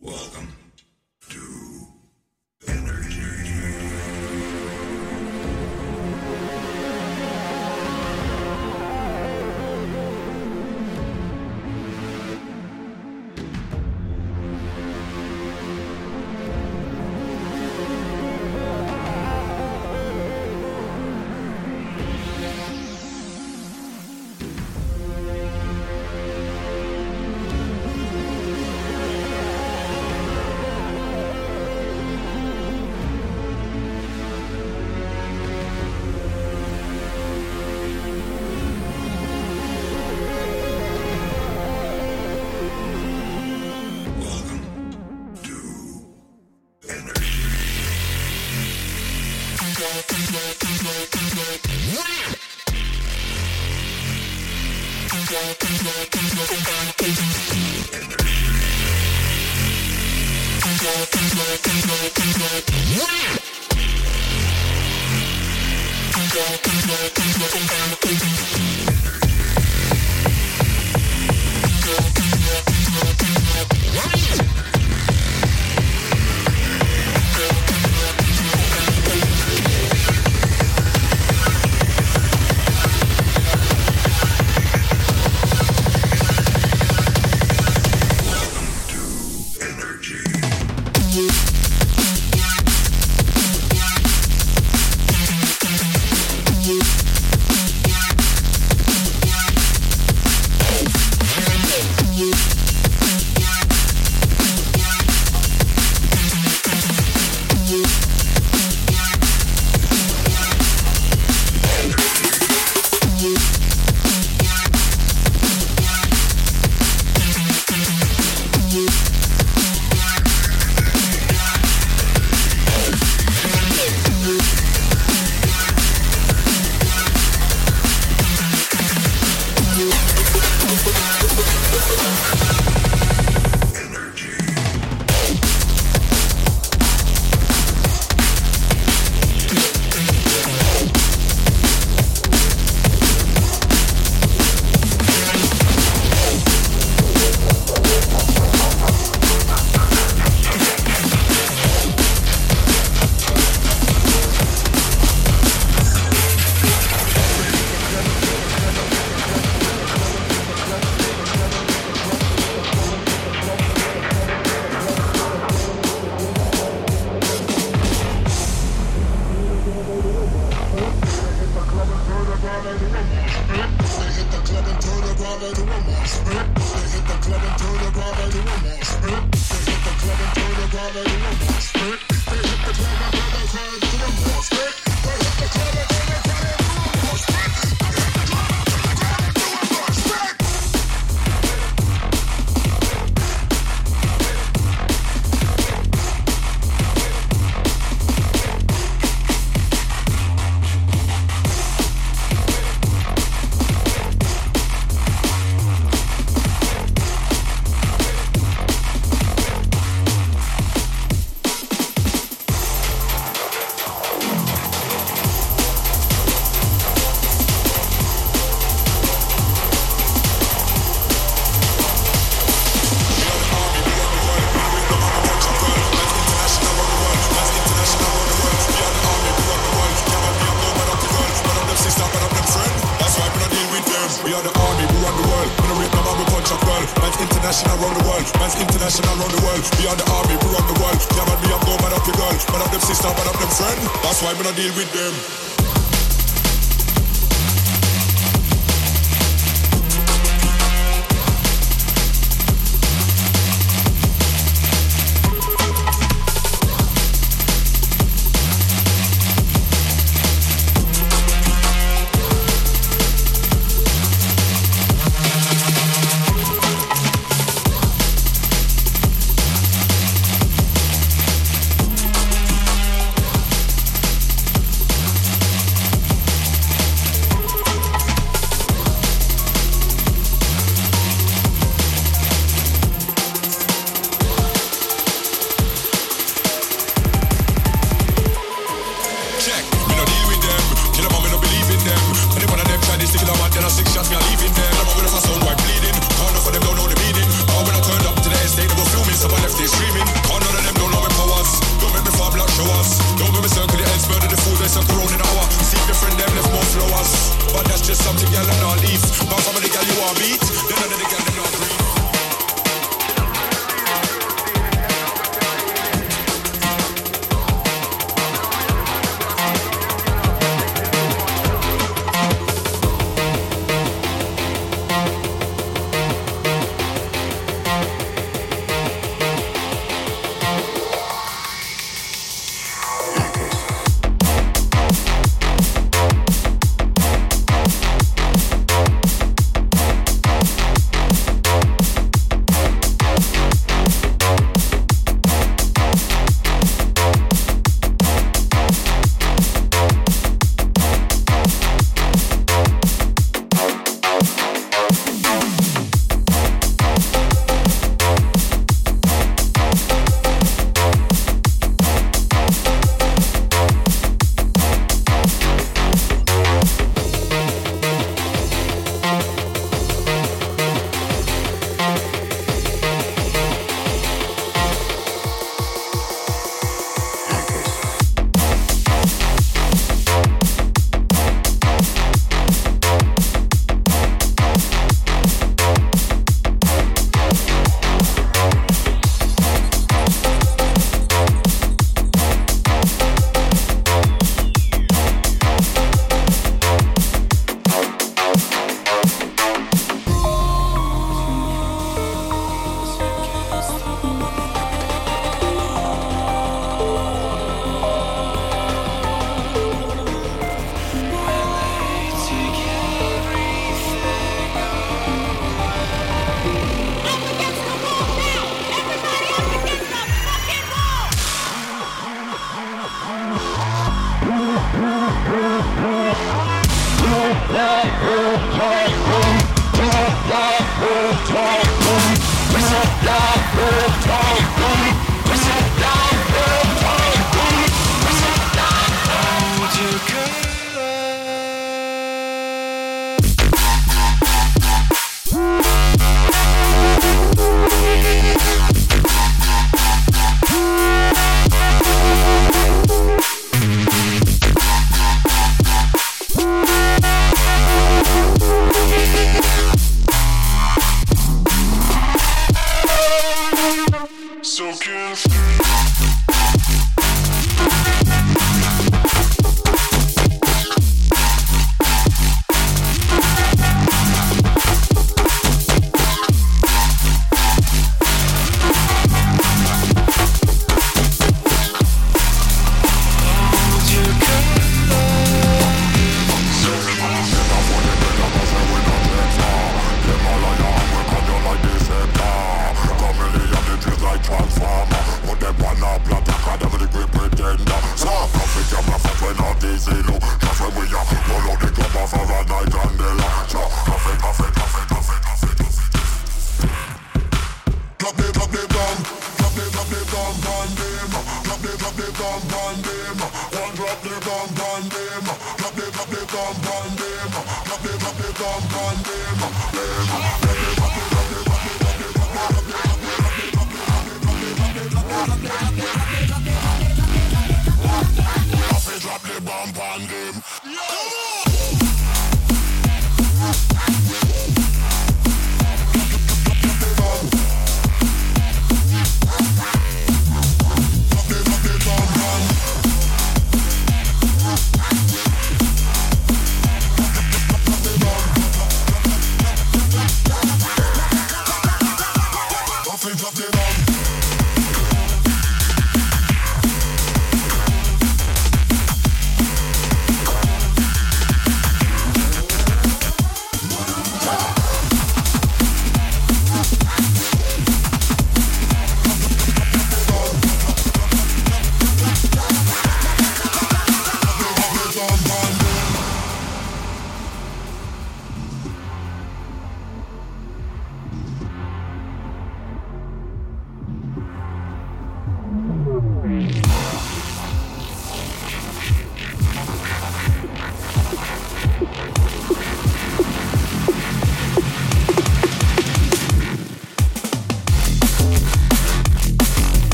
Welcome. them.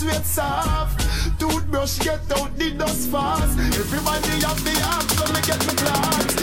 sweat soft. Toothbrush get out the dust fast. Everybody have the axe, so me get me glass.